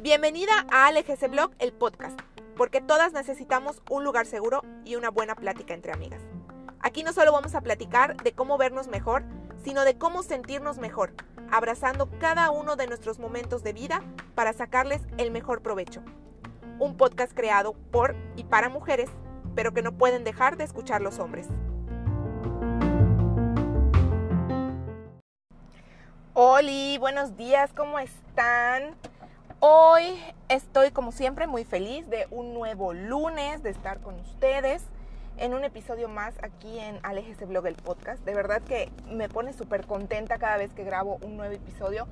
Bienvenida a ALGC Blog, el podcast, porque todas necesitamos un lugar seguro y una buena plática entre amigas. Aquí no solo vamos a platicar de cómo vernos mejor, sino de cómo sentirnos mejor, abrazando cada uno de nuestros momentos de vida para sacarles el mejor provecho. Un podcast creado por y para mujeres, pero que no pueden dejar de escuchar los hombres. Hola, buenos días, ¿cómo están? Hoy estoy como siempre muy feliz de un nuevo lunes, de estar con ustedes en un episodio más aquí en Alejese Blog el podcast. De verdad que me pone súper contenta cada vez que grabo un nuevo episodio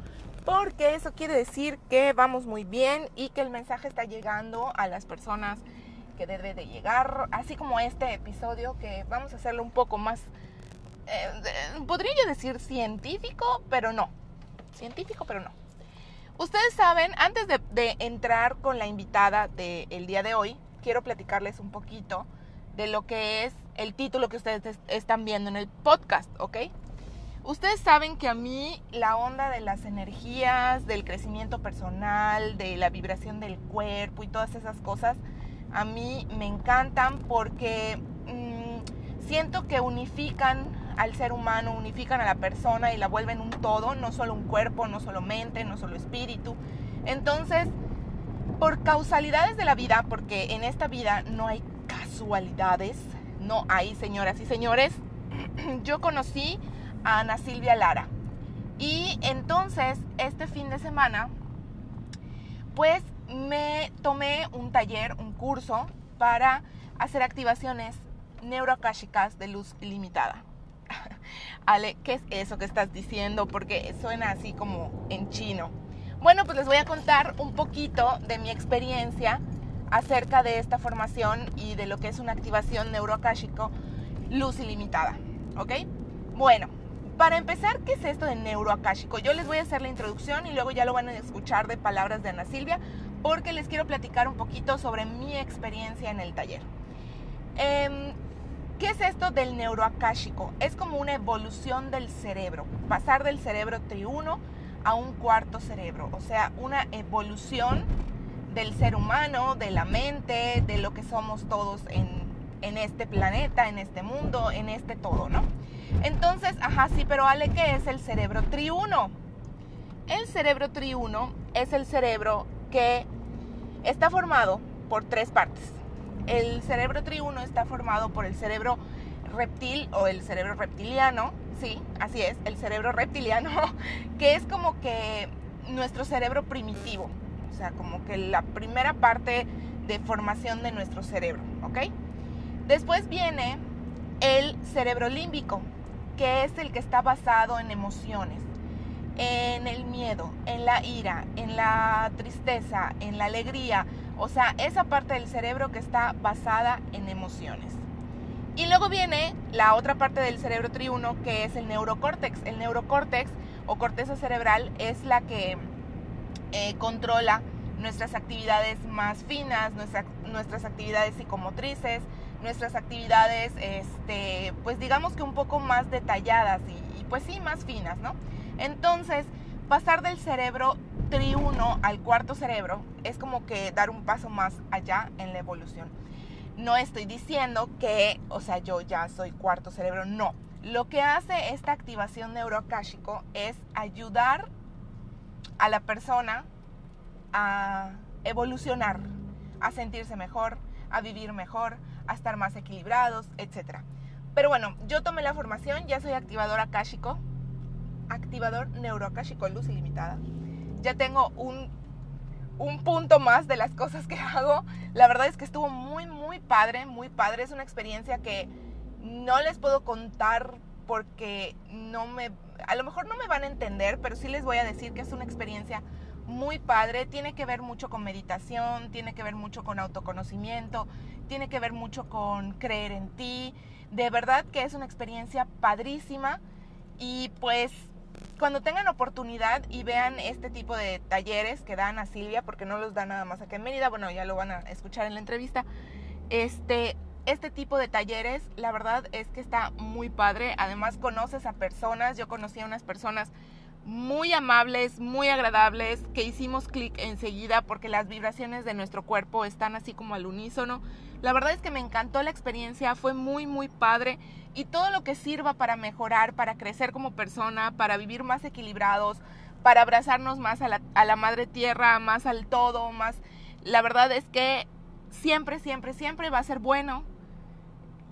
porque eso quiere decir que vamos muy bien y que el mensaje está llegando a las personas que debe de llegar, así como este episodio que vamos a hacerlo un poco más, eh, podría yo decir científico, pero no, científico, pero no. Ustedes saben, antes de, entrar con la invitada del día de hoy, quiero platicarles un poquito de lo que es el título que ustedes están viendo en el podcast, ¿ok? Ustedes saben que a mí la onda de las energías, del crecimiento personal, de la vibración del cuerpo y todas esas cosas, a mí me encantan porque mm, siento que unifican al ser humano, unifican a la persona y la vuelven un todo, no solo un cuerpo, no solo mente, no solo espíritu. Entonces, por causalidades de la vida, porque en esta vida no hay casualidades, no hay señoras y señores, yo conocí a Ana Silvia Lara. Y entonces, este fin de semana, pues me tomé un taller, un curso para hacer activaciones neuroakashicas de luz ilimitada. Ale, ¿qué es eso que estás diciendo? Porque suena así como en chino. Bueno, pues les voy a contar un poquito de mi experiencia acerca de esta formación y de lo que es una activación neuroakáshico luz ilimitada. ¿Ok? Bueno, para empezar, ¿qué es esto de neuroakáshico? Yo les voy a hacer la introducción y luego ya lo van a escuchar de palabras de Ana Silvia porque les quiero platicar un poquito sobre mi experiencia en el taller. Eh, ¿Qué es esto del neuroakáshico? Es como una evolución del cerebro, pasar del cerebro triuno a un cuarto cerebro, o sea, una evolución del ser humano, de la mente, de lo que somos todos en, en este planeta, en este mundo, en este todo, ¿no? Entonces, ajá, sí, pero Ale, ¿qué es el cerebro triuno? El cerebro triuno es el cerebro que está formado por tres partes el cerebro triuno está formado por el cerebro reptil o el cerebro reptiliano, sí, así es, el cerebro reptiliano, que es como que nuestro cerebro primitivo, o sea, como que la primera parte de formación de nuestro cerebro, ¿ok? Después viene el cerebro límbico, que es el que está basado en emociones, en el miedo, en la ira, en la tristeza, en la alegría, o sea, esa parte del cerebro que está basada en emociones. Y luego viene la otra parte del cerebro triuno que es el neurocórtex. El neurocórtex o corteza cerebral es la que eh, controla nuestras actividades más finas, nuestras actividades psicomotrices, nuestras actividades, este, pues digamos que un poco más detalladas y, y pues sí, más finas, ¿no? Entonces, pasar del cerebro triuno al cuarto cerebro es como que dar un paso más allá en la evolución. No estoy diciendo que, o sea, yo ya soy cuarto cerebro, no. Lo que hace esta activación neuroakáshico es ayudar a la persona a evolucionar, a sentirse mejor, a vivir mejor, a estar más equilibrados, etc. Pero bueno, yo tomé la formación, ya soy activador akáshico, activador neuroakáshico luz ilimitada ya tengo un, punto más de las cosas que hago. La verdad es que estuvo muy, muy padre, muy padre. Es una experiencia que no les puedo contar porque no me, a lo mejor no me van a entender, pero sí les voy a decir que es una experiencia muy padre, tiene que ver mucho con meditación, tiene que ver mucho con autoconocimiento, tiene que ver mucho con creer en ti. De verdad que es una experiencia padrísima y pues cuando tengan oportunidad y vean este tipo de talleres que dan a Silvia, porque no los da nada más acá en Mérida, bueno, ya lo van a escuchar en la entrevista, este, este tipo de talleres, la verdad es que está muy padre. Además conoces a personas, yo conocí a unas personas muy amables, muy agradables, que hicimos clic enseguida porque las vibraciones de nuestro cuerpo están así como al unísono. La verdad es que me encantó la experiencia, fue muy, muy padre y todo lo que sirva para mejorar, para crecer como persona, para vivir más equilibrados, para abrazarnos más a la, a la madre tierra, más al todo, más... La verdad es que siempre, siempre, siempre va a ser bueno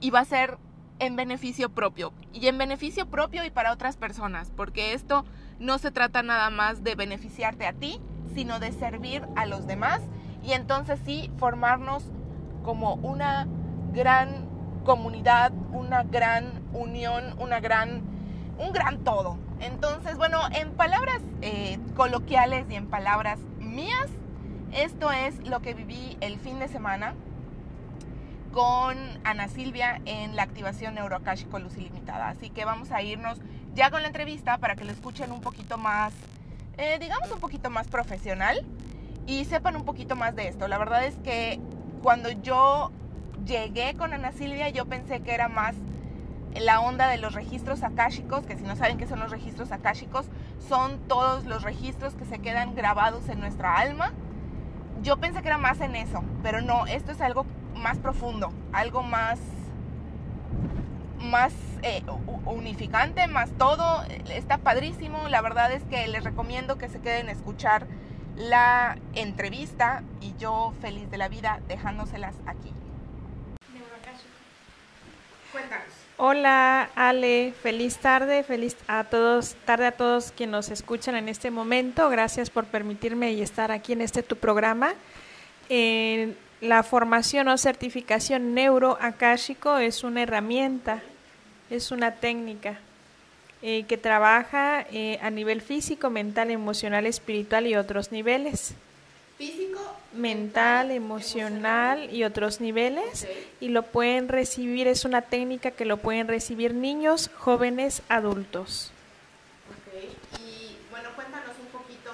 y va a ser en beneficio propio. Y en beneficio propio y para otras personas, porque esto no se trata nada más de beneficiarte a ti, sino de servir a los demás y entonces sí formarnos como una gran comunidad, una gran unión, una gran, un gran todo. Entonces, bueno, en palabras eh, coloquiales y en palabras mías, esto es lo que viví el fin de semana con Ana Silvia en la activación neuroakáshico Luz Ilimitada. Así que vamos a irnos ya con la entrevista para que lo escuchen un poquito más, eh, digamos un poquito más profesional y sepan un poquito más de esto. La verdad es que cuando yo llegué con Ana Silvia yo pensé que era más la onda de los registros akáshicos, que si no saben qué son los registros akáshicos, son todos los registros que se quedan grabados en nuestra alma. Yo pensé que era más en eso, pero no, esto es algo más profundo, algo más más eh, unificante, más todo. Está padrísimo. La verdad es que les recomiendo que se queden a escuchar la entrevista y yo feliz de la vida dejándoselas aquí. Hola Ale, feliz tarde, feliz a todos, tarde a todos quienes nos escuchan en este momento. Gracias por permitirme y estar aquí en este tu programa. la formación o certificación neuroakáshico es una herramienta es una técnica eh, que trabaja eh, a nivel físico, mental, emocional, espiritual y otros niveles. Físico, mental, emocional, y otros niveles. Y lo pueden recibir, es una técnica que lo pueden recibir niños, jóvenes, adultos. Ok, y bueno, cuéntanos un poquito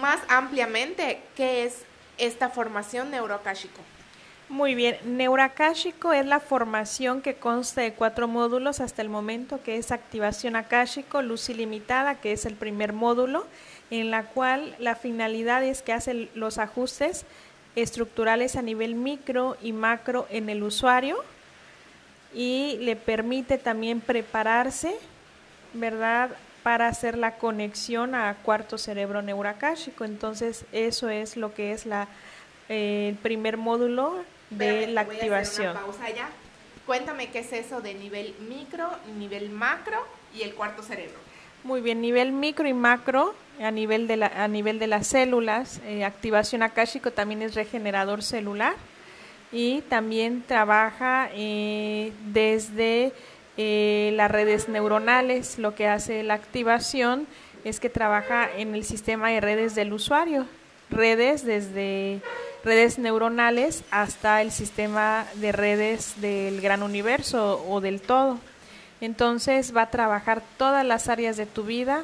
más ampliamente qué es esta formación neuroakáshico. Muy bien, Neuroakáshico es la formación que consta de cuatro módulos hasta el momento, que es activación akáshico, luz ilimitada, que es el primer módulo, en la cual la finalidad es que hace los ajustes estructurales a nivel micro y macro en el usuario y le permite también prepararse, ¿verdad?, para hacer la conexión a cuarto cerebro neuroakáshico. Entonces, eso es lo que es la, eh, el primer módulo de la activación. pausa ya. Cuéntame qué es eso de nivel micro, nivel macro y el cuarto cerebro. Muy bien, nivel micro y macro a nivel de, la, a nivel de las células. Eh, activación akáshico también es regenerador celular y también trabaja eh, desde eh, las redes neuronales. Lo que hace la activación es que trabaja en el sistema de redes del usuario. Redes desde redes neuronales hasta el sistema de redes del gran universo o del todo. Entonces va a trabajar todas las áreas de tu vida,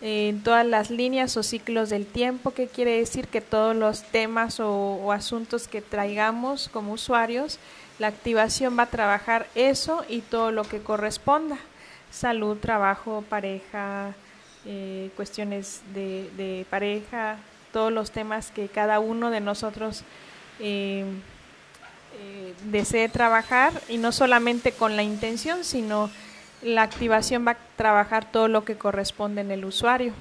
en todas las líneas o ciclos del tiempo, que quiere decir que todos los temas o, asuntos que traigamos como usuarios, la activación va a trabajar eso y todo lo que corresponda. Salud, trabajo, pareja, eh, cuestiones de, de pareja, todos los temas que cada uno de nosotros eh, eh, desee trabajar y no solamente con la intención, sino la activación va a trabajar todo lo que corresponde en el usuario.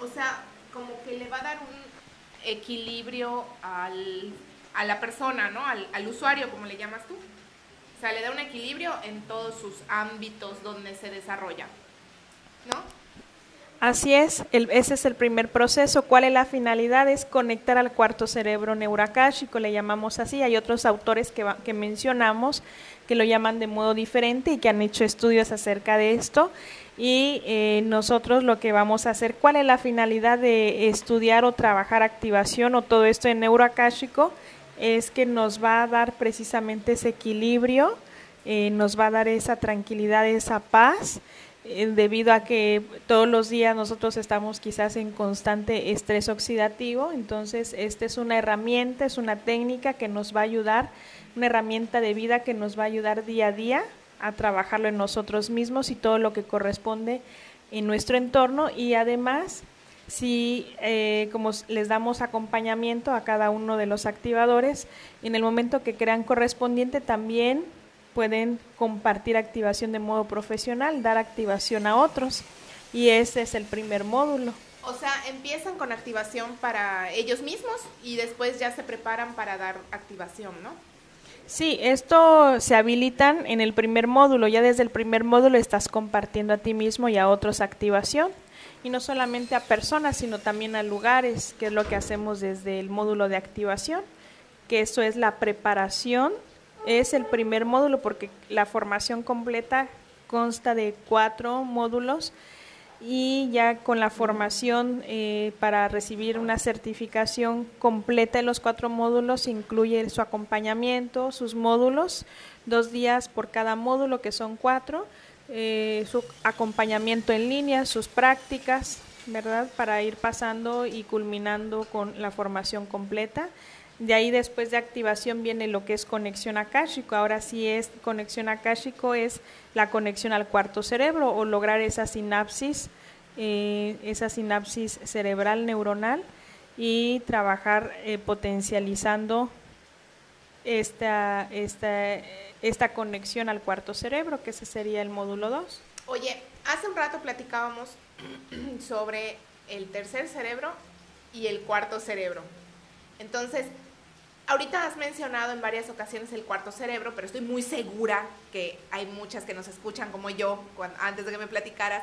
O sea, como que le va a dar un equilibrio al, a la persona, ¿no? Al, al usuario, como le llamas tú. O sea, le da un equilibrio en todos sus ámbitos donde se desarrolla, ¿no? Así es, ese es el primer proceso. ¿Cuál es la finalidad? Es conectar al cuarto cerebro neuracáshico, le llamamos así. Hay otros autores que, que mencionamos que lo llaman de modo diferente y que han hecho estudios acerca de esto. Y eh, nosotros lo que vamos a hacer, ¿cuál es la finalidad de estudiar o trabajar activación o todo esto en neuracáshico? Es que nos va a dar precisamente ese equilibrio, eh, nos va a dar esa tranquilidad, esa paz debido a que todos los días nosotros estamos quizás en constante estrés oxidativo, entonces esta es una herramienta, es una técnica que nos va a ayudar una herramienta de vida que nos va a ayudar día a día a trabajarlo en nosotros mismos y todo lo que corresponde en nuestro entorno. Y además si eh, como les damos acompañamiento a cada uno de los activadores, en el momento que crean correspondiente también pueden compartir activación de modo profesional, dar activación a otros y ese es el primer módulo. O sea, empiezan con activación para ellos mismos y después ya se preparan para dar activación, ¿no? Sí, esto se habilitan en el primer módulo. Ya desde el primer módulo estás compartiendo a ti mismo y a otros activación. Y no solamente a personas, sino también a lugares, que es lo que hacemos desde el módulo de activación, que eso es la preparación. Es el primer módulo porque la formación completa consta de cuatro módulos y ya con la formación eh, para recibir una certificación completa de los cuatro módulos incluye su acompañamiento, sus módulos, dos días por cada módulo que son cuatro, eh, su acompañamiento en línea, sus prácticas, ¿verdad? Para ir pasando y culminando con la formación completa. De ahí después de activación viene lo que es conexión akáshico. Ahora sí es conexión akáshico es la conexión al cuarto cerebro o lograr esa sinapsis, eh, esa sinapsis cerebral neuronal y trabajar eh, potencializando esta, esta, esta conexión al cuarto cerebro, que ese sería el módulo 2. Oye, hace un rato platicábamos sobre el tercer cerebro y el cuarto cerebro. Entonces, ahorita has mencionado en varias ocasiones el cuarto cerebro, pero estoy muy segura que hay muchas que nos escuchan como yo, antes de que me platicaras,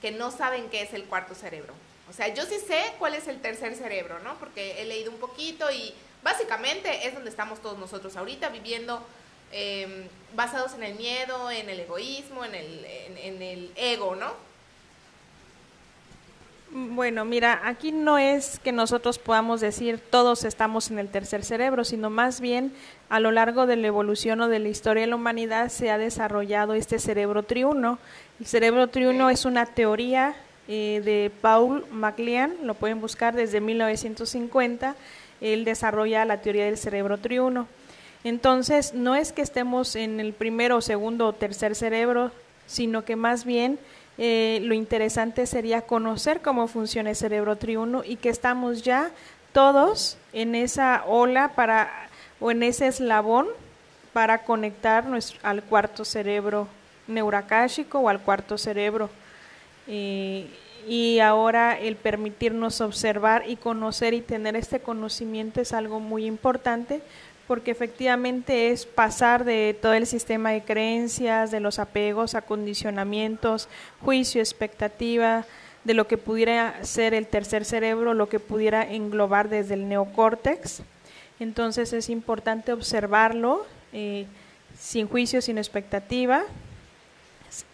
que no saben qué es el cuarto cerebro. O sea, yo sí sé cuál es el tercer cerebro, ¿no? Porque he leído un poquito y básicamente es donde estamos todos nosotros ahorita viviendo em, basados en el miedo, en el egoísmo, en el, en el ego, ¿no? Bueno, mira, aquí no es que nosotros podamos decir todos estamos en el tercer cerebro, sino más bien a lo largo de la evolución o de la historia de la humanidad se ha desarrollado este cerebro triuno. El cerebro triuno es una teoría eh, de Paul MacLean, lo pueden buscar desde 1950, él desarrolla la teoría del cerebro triuno. Entonces, no es que estemos en el primero, segundo o tercer cerebro, sino que más bien eh, lo interesante sería conocer cómo funciona el cerebro triuno y que estamos ya todos en esa ola para o en ese eslabón para conectar al cuarto cerebro neuracáshico o al cuarto cerebro. Eh, y ahora el permitirnos observar y conocer y tener este conocimiento es algo muy importante porque efectivamente es pasar de todo el sistema de creencias, de los apegos, acondicionamientos, juicio, expectativa, de lo que pudiera ser el tercer cerebro, lo que pudiera englobar desde el neocórtex. Entonces es importante observarlo eh, sin juicio, sin expectativa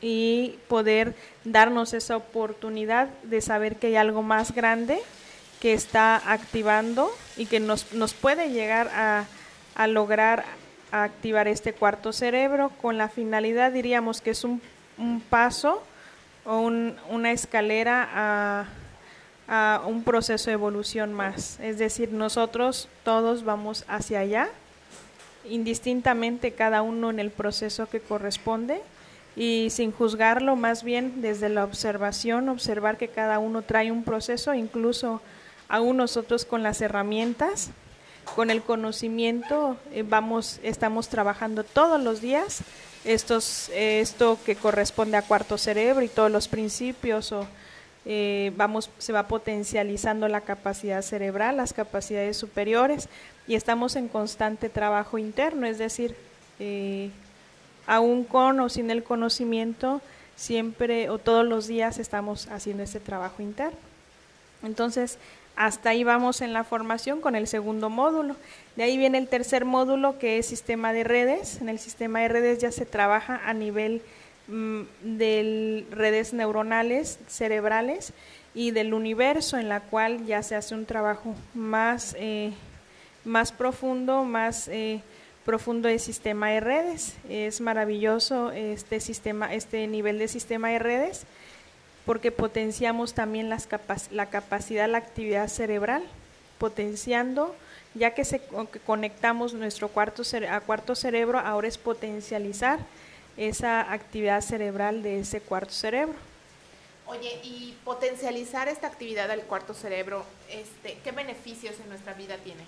y poder darnos esa oportunidad de saber que hay algo más grande que está activando y que nos, nos puede llegar a a lograr activar este cuarto cerebro con la finalidad, diríamos que es un, paso o una escalera a, a, un proceso de evolución más. Es decir, nosotros todos vamos hacia allá, indistintamente cada uno en el proceso que corresponde y sin juzgarlo, más bien desde la observación, observar que cada uno trae un proceso, incluso aún nosotros con las herramientas con el conocimiento eh, vamos, estamos trabajando todos los días estos, esto que corresponde a cuarto cerebro y todos los principios o eh, vamos, se va potencializando la capacidad cerebral, las capacidades superiores y estamos en constante trabajo interno, es decir, eh, aún con o sin el conocimiento, siempre o todos los días estamos haciendo ese trabajo interno. Entonces, hasta ahí vamos en la formación con el segundo módulo. De ahí viene el tercer módulo que es sistema de redes. En el sistema de redes ya se trabaja a nivel mm, de redes neuronales, cerebrales y del universo en la cual ya se hace un trabajo más, eh, más profundo, más eh, profundo de sistema de redes. Es maravilloso este sistema, este nivel de sistema de redes porque potenciamos también las la capacidad, la actividad cerebral, potenciando ya que, se, conectamos nuestro cuarto a cuarto cerebro, ahora es potencializar esa actividad cerebral de ese cuarto cerebro. Oye, y potencializar esta actividad del cuarto cerebro, este, ¿qué beneficios en nuestra vida tiene?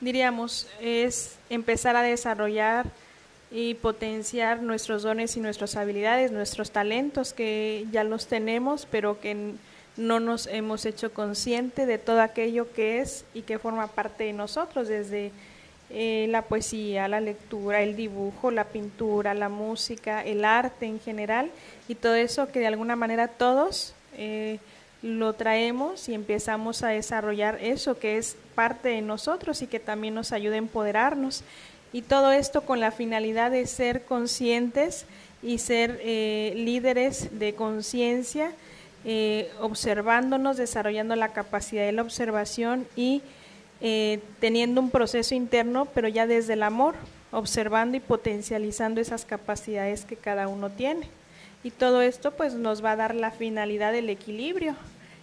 Diríamos, es empezar a desarrollar y potenciar nuestros dones y nuestras habilidades, nuestros talentos que ya los tenemos, pero que no nos hemos hecho consciente de todo aquello que es y que forma parte de nosotros, desde eh, la poesía, la lectura, el dibujo, la pintura, la música, el arte en general, y todo eso que de alguna manera todos eh, lo traemos y empezamos a desarrollar eso que es parte de nosotros y que también nos ayuda a empoderarnos. Y todo esto con la finalidad de ser conscientes y ser eh, líderes de conciencia eh, observándonos, desarrollando la capacidad de la observación y eh, teniendo un proceso interno, pero ya desde el amor, observando y potencializando esas capacidades que cada uno tiene. Y todo esto pues nos va a dar la finalidad del equilibrio,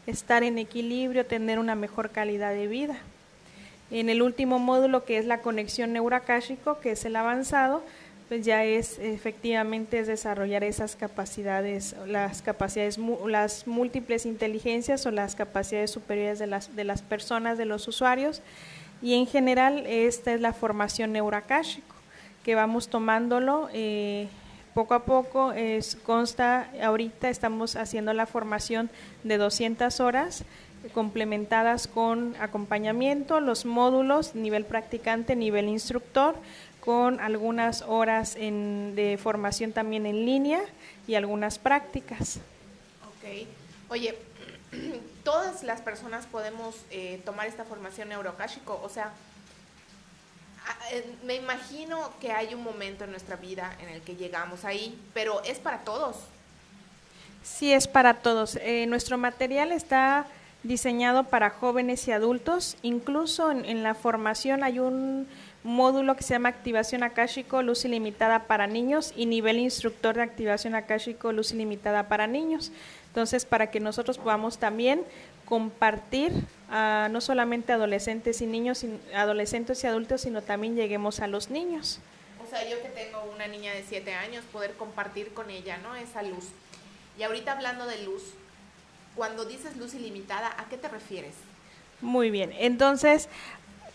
estar en equilibrio, tener una mejor calidad de vida. En el último módulo que es la conexión neuracáshico, que es el avanzado, pues ya es efectivamente es desarrollar esas capacidades, las capacidades, las múltiples inteligencias o las capacidades superiores de las, de las personas, de los usuarios. Y en general esta es la formación neuracáshico, que vamos tomándolo eh, poco a poco. Es, consta, ahorita estamos haciendo la formación de 200 horas complementadas con acompañamiento, los módulos, nivel practicante, nivel instructor, con algunas horas de formación también en línea y algunas prácticas. Ok. Oye, ¿todas las personas podemos eh, tomar esta formación neurocásico? O sea, eh, me imagino que hay un momento en nuestra vida en el que llegamos ahí, pero ¿es para todos? Sí, es para todos. Eh, nuestro material está diseñado para jóvenes y adultos. Incluso en la formación hay un módulo que se llama Activación Akashico Luz Ilimitada para Niños y nivel instructor de Activación Akashico Luz Ilimitada para Niños. Entonces, para que nosotros podamos también compartir no solamente adolescentes y niños, adolescentes y adultos, sino también lleguemos a los niños. O sea, yo que tengo una niña de 7 años, poder compartir con ella, ¿no? Esa luz. Y ahorita hablando de luz, cuando dices luz ilimitada, ¿a qué te refieres? Muy bien, entonces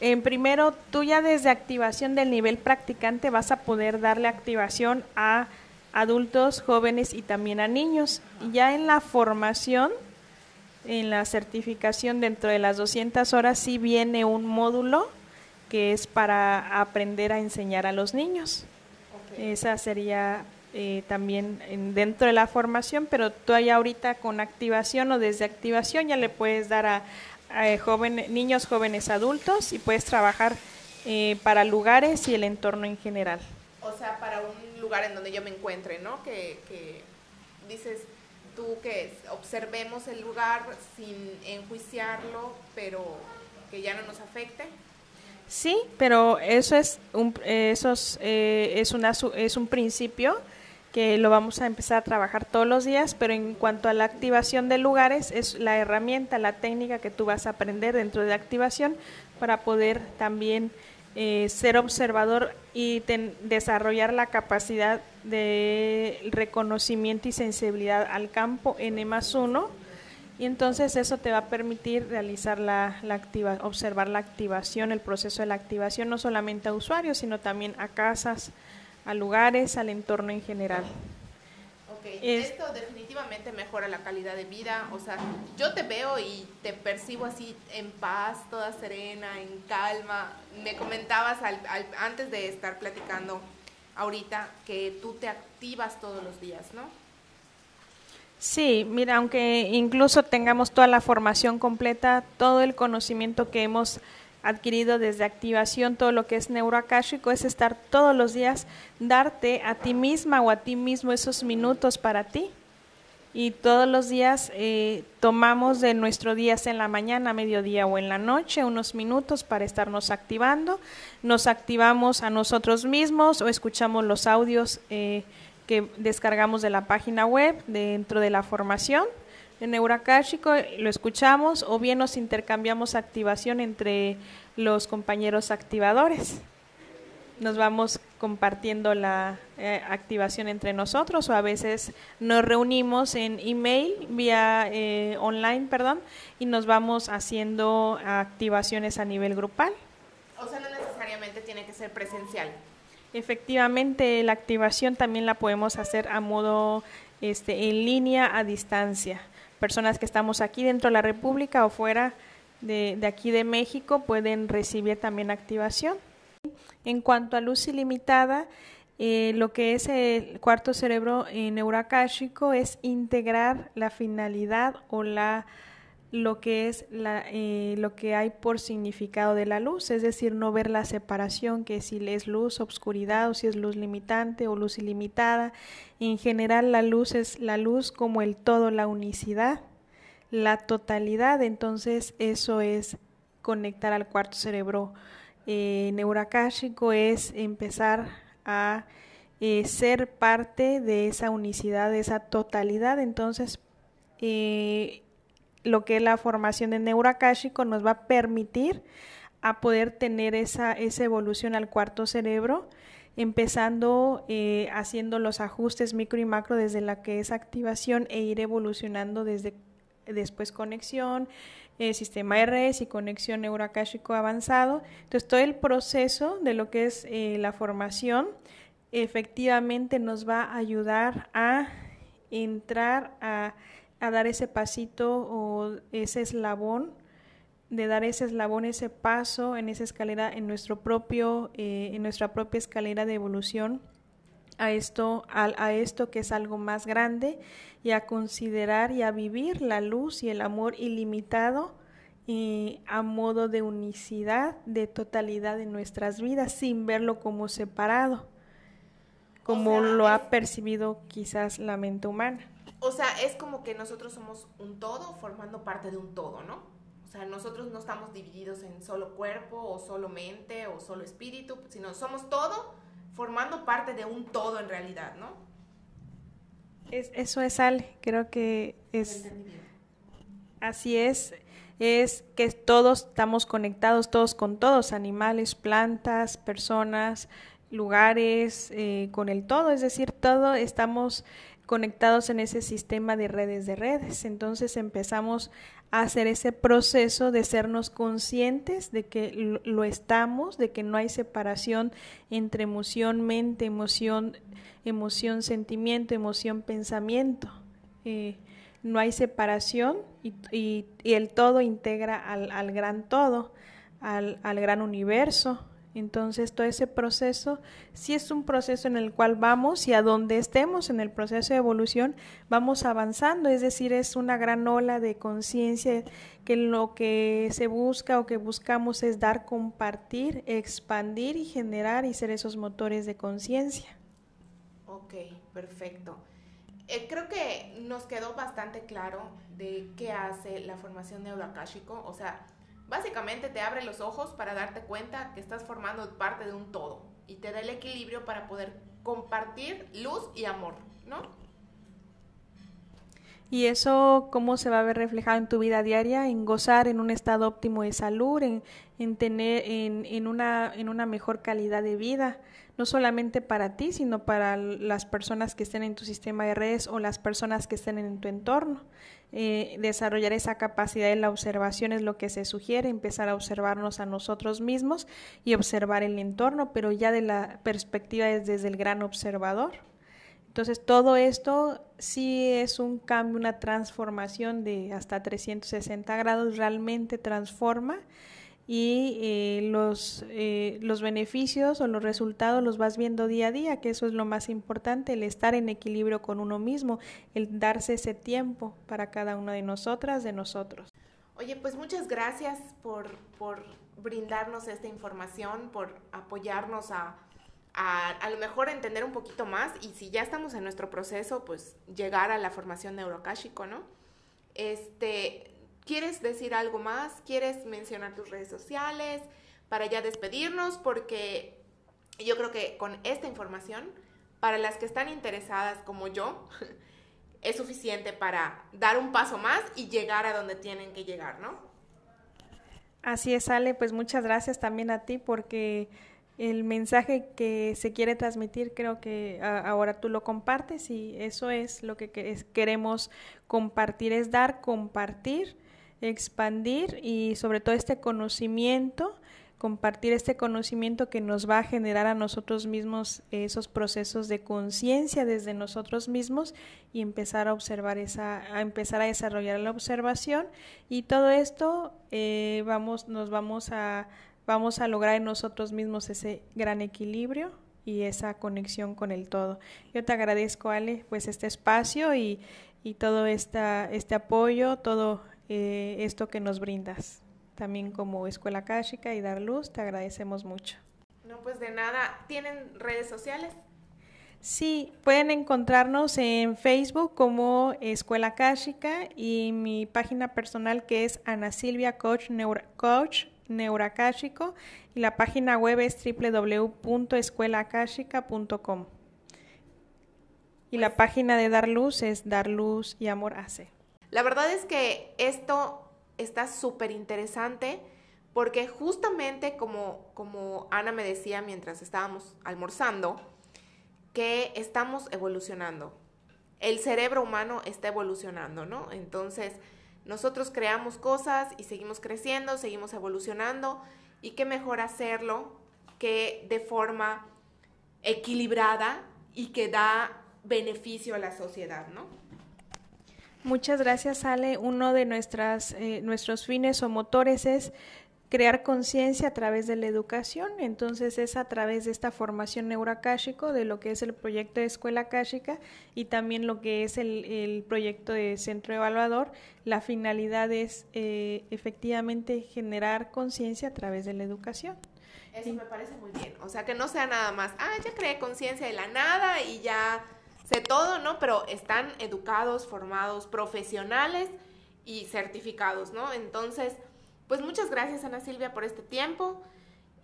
en primero, tú ya desde activación del nivel practicante vas a poder darle activación a adultos, jóvenes y también a niños. Ya en la formación, en la certificación dentro de las 200 horas, sí viene un módulo que es para aprender a enseñar a los niños. Esa sería eh, también dentro de la formación, pero tú ya ahorita con activación o desde activación ya le puedes dar a, eh, niños, jóvenes, adultos y puedes trabajar eh, para lugares y el entorno en general. O sea, para un lugar en donde yo me encuentre, ¿no? Que, que dices tú que observemos el lugar sin enjuiciarlo, pero que ya no nos afecte. Sí, pero eso es un, eso es, eh, es, una, es un principio que lo vamos a empezar a trabajar todos los días, pero en cuanto a la activación de lugares, es la herramienta, la técnica que tú vas a aprender dentro de la activación para poder también eh, ser observador y desarrollar la capacidad de reconocimiento y sensibilidad al campo N más uno. Y entonces eso te va a permitir realizar la, la activa, observar la activación, el proceso de la activación, no solamente a usuarios, sino también a casas, a lugares, al entorno en general. Ok, esto definitivamente mejora la calidad de vida, o sea, yo te veo y te percibo así en paz, toda serena, en calma. Me comentabas antes de estar platicando ahorita que tú te activas todos los días, ¿no? Sí, mira, aunque incluso tengamos toda la formación completa, todo el conocimiento que hemos adquirido desde activación, todo lo que es neuroacáshico, es estar todos los días, darte a ti misma o a ti mismo esos minutos para ti. Y todos los días eh, tomamos de nuestro día en la mañana, mediodía o en la noche unos minutos para estarnos activando. Nos activamos a nosotros mismos o escuchamos los audios eh, que descargamos de la página web dentro de la formación en Neuracáshico, lo escuchamos o bien nos intercambiamos activación entre los compañeros activadores. Nos vamos compartiendo la eh, activación entre nosotros o a veces nos reunimos en email, vía eh, online, perdón, y nos vamos haciendo activaciones a nivel grupal. O sea, no necesariamente tiene que ser presencial. Efectivamente, la activación también la podemos hacer a modo este, en línea a distancia. Personas que estamos aquí dentro de la República o fuera de, aquí de México pueden recibir también activación. En cuanto a luz ilimitada, eh, lo que es el cuarto cerebro neuracáshico es integrar la finalidad o la lo que es la, eh, lo que hay por significado de la luz, es decir, no ver la separación, que si es luz, obscuridad, o si es luz limitante o luz ilimitada. En general, la luz es la luz como el todo, la unicidad, la totalidad. Entonces, eso es conectar al cuarto cerebro eh, es empezar a eh, ser parte de esa unicidad, de esa totalidad. Entonces, eh, lo que es la formación de neuroacáshico nos va a permitir a poder tener esa, esa evolución al cuarto cerebro, empezando eh, haciendo los ajustes micro y macro desde la que es activación e ir evolucionando desde después conexión, eh, sistema RS y conexión neuroacáshico avanzado. Entonces, todo el proceso de lo que es eh, la formación efectivamente nos va a ayudar a entrar a a dar ese pasito o ese eslabón, de dar ese eslabón, ese paso en esa escalera, en nuestro propio, eh, en nuestra propia escalera de evolución a esto, a, esto que es algo más grande y a considerar y a vivir la luz y el amor ilimitado y a modo de unicidad, de totalidad en nuestras vidas, sin verlo como separado, como lo ha percibido quizás la mente humana. O sea, es como que nosotros somos un todo formando parte de un todo, ¿no? O sea, nosotros no estamos divididos en solo cuerpo o solo mente o solo espíritu, sino somos todo formando parte de un todo en realidad, ¿no? Es, eso es Ale, creo que es... Así es, es que todos estamos conectados, todos con todos, animales, plantas, personas, lugares, eh, con el todo, es decir, todo estamos conectados en ese sistema de redes de redes. Entonces empezamos a hacer ese proceso de sernos conscientes de que lo estamos, de que no hay separación entre emoción, mente, emoción, emoción, sentimiento, emoción, pensamiento. Eh, no hay separación y, el todo integra al, al gran todo, al, al gran universo, entonces, todo ese proceso sí es un proceso en el cual vamos y a donde estemos en el proceso de evolución vamos avanzando, es decir, es una gran ola de conciencia que lo que se busca o que buscamos es dar, compartir, expandir y generar y ser esos motores de conciencia. Ok, perfecto. Eh, creo que nos quedó bastante claro de qué hace la formación neuroacáshico, o sea, Básicamente te abre los ojos para darte cuenta que estás formando parte de un todo y te da el equilibrio para poder compartir luz y amor, ¿no? Y eso, ¿cómo se va a ver reflejado en tu vida diaria? En gozar en un estado óptimo de salud, en, en tener en, en, una, en una mejor calidad de vida, no solamente para ti, sino para las personas que estén en tu sistema de redes o las personas que estén en tu entorno. Eh, desarrollar esa capacidad de la observación es lo que se sugiere, empezar a observarnos a nosotros mismos y observar el entorno, pero ya de la perspectiva desde el gran observador. Entonces, todo esto sí es un cambio, una transformación de hasta 360 grados, realmente transforma y eh, los, eh, los beneficios o los resultados los vas viendo día a día, que eso es lo más importante, el estar en equilibrio con uno mismo, el darse ese tiempo para cada una de nosotras, de nosotros. Oye, pues muchas gracias por, por brindarnos esta información, por apoyarnos a, a, a lo mejor entender un poquito más y si ya estamos en nuestro proceso, pues llegar a la formación neurocáshico, ¿no? Este, ¿Quieres decir algo más? ¿Quieres mencionar tus redes sociales para ya despedirnos? Porque yo creo que con esta información, para las que están interesadas como yo, es suficiente para dar un paso más y llegar a donde tienen que llegar, ¿no? Así es, Ale, pues muchas gracias también a ti porque el mensaje que se quiere transmitir creo que ahora tú lo compartes y eso es lo que queremos compartir, es dar, compartir, expandir y sobre todo este conocimiento compartir este conocimiento que nos va a generar a nosotros mismos esos procesos de conciencia desde nosotros mismos y empezar a observar esa, a empezar a desarrollar la observación y todo esto eh, vamos, nos vamos a, vamos a lograr en nosotros mismos ese gran equilibrio y esa conexión con el todo. Yo te agradezco, Ale, pues este espacio y, y todo esta, este apoyo, todo eh, esto que nos brindas también como Escuela Kashika y Dar Luz, te agradecemos mucho. No, pues de nada. ¿Tienen redes sociales? Sí, pueden encontrarnos en Facebook como Escuela Kashika y mi página personal que es Ana Silvia Coach, Neura, Coach Neuracáshico y la página web es www.escuelacashica.com. Y la pues página de Dar Luz es Dar Luz y Amor Hace. La verdad es que esto está súper interesante porque justamente como, como Ana me decía mientras estábamos almorzando, que estamos evolucionando. El cerebro humano está evolucionando, ¿no? Entonces, nosotros creamos cosas y seguimos creciendo, seguimos evolucionando y qué mejor hacerlo que de forma equilibrada y que da beneficio a la sociedad, ¿no? Muchas gracias, Ale. Uno de nuestras, eh, nuestros fines o motores es crear conciencia a través de la educación. Entonces es a través de esta formación neurocáshico, de lo que es el proyecto de escuela cáshica y también lo que es el, proyecto de centro evaluador. La finalidad es eh, efectivamente generar conciencia a través de la educación. Eso me parece muy bien. O sea, que no sea nada más, ah, ya creé conciencia de la nada y ya sé todo, ¿no? Pero están educados, formados, profesionales y certificados, ¿no? Entonces, pues muchas gracias Ana Silvia por este tiempo.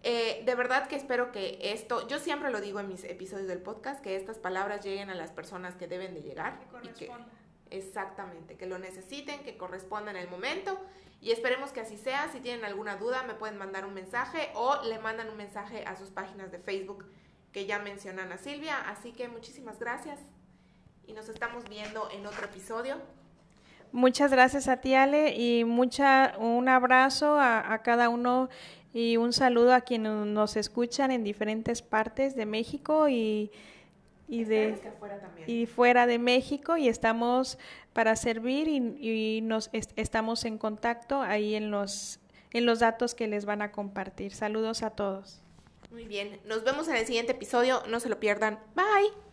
Eh, de verdad que espero que esto, yo siempre lo digo en mis episodios del podcast, que estas palabras lleguen a las personas que deben de llegar. Que y que, exactamente, que lo necesiten, que correspondan en el momento. Y esperemos que así sea. Si tienen alguna duda, me pueden mandar un mensaje o le mandan un mensaje a sus páginas de Facebook que ya mencionan a Silvia. Así que muchísimas gracias y nos estamos viendo en otro episodio. Muchas gracias a ti, Ale, y mucha, un abrazo a, cada uno y un saludo a quienes nos escuchan en diferentes partes de México y, y de y fuera de México y estamos para servir y, nos estamos en contacto ahí en los en los datos que les van a compartir. Saludos a todos. Muy bien, nos vemos en el siguiente episodio, no se lo pierdan. Bye.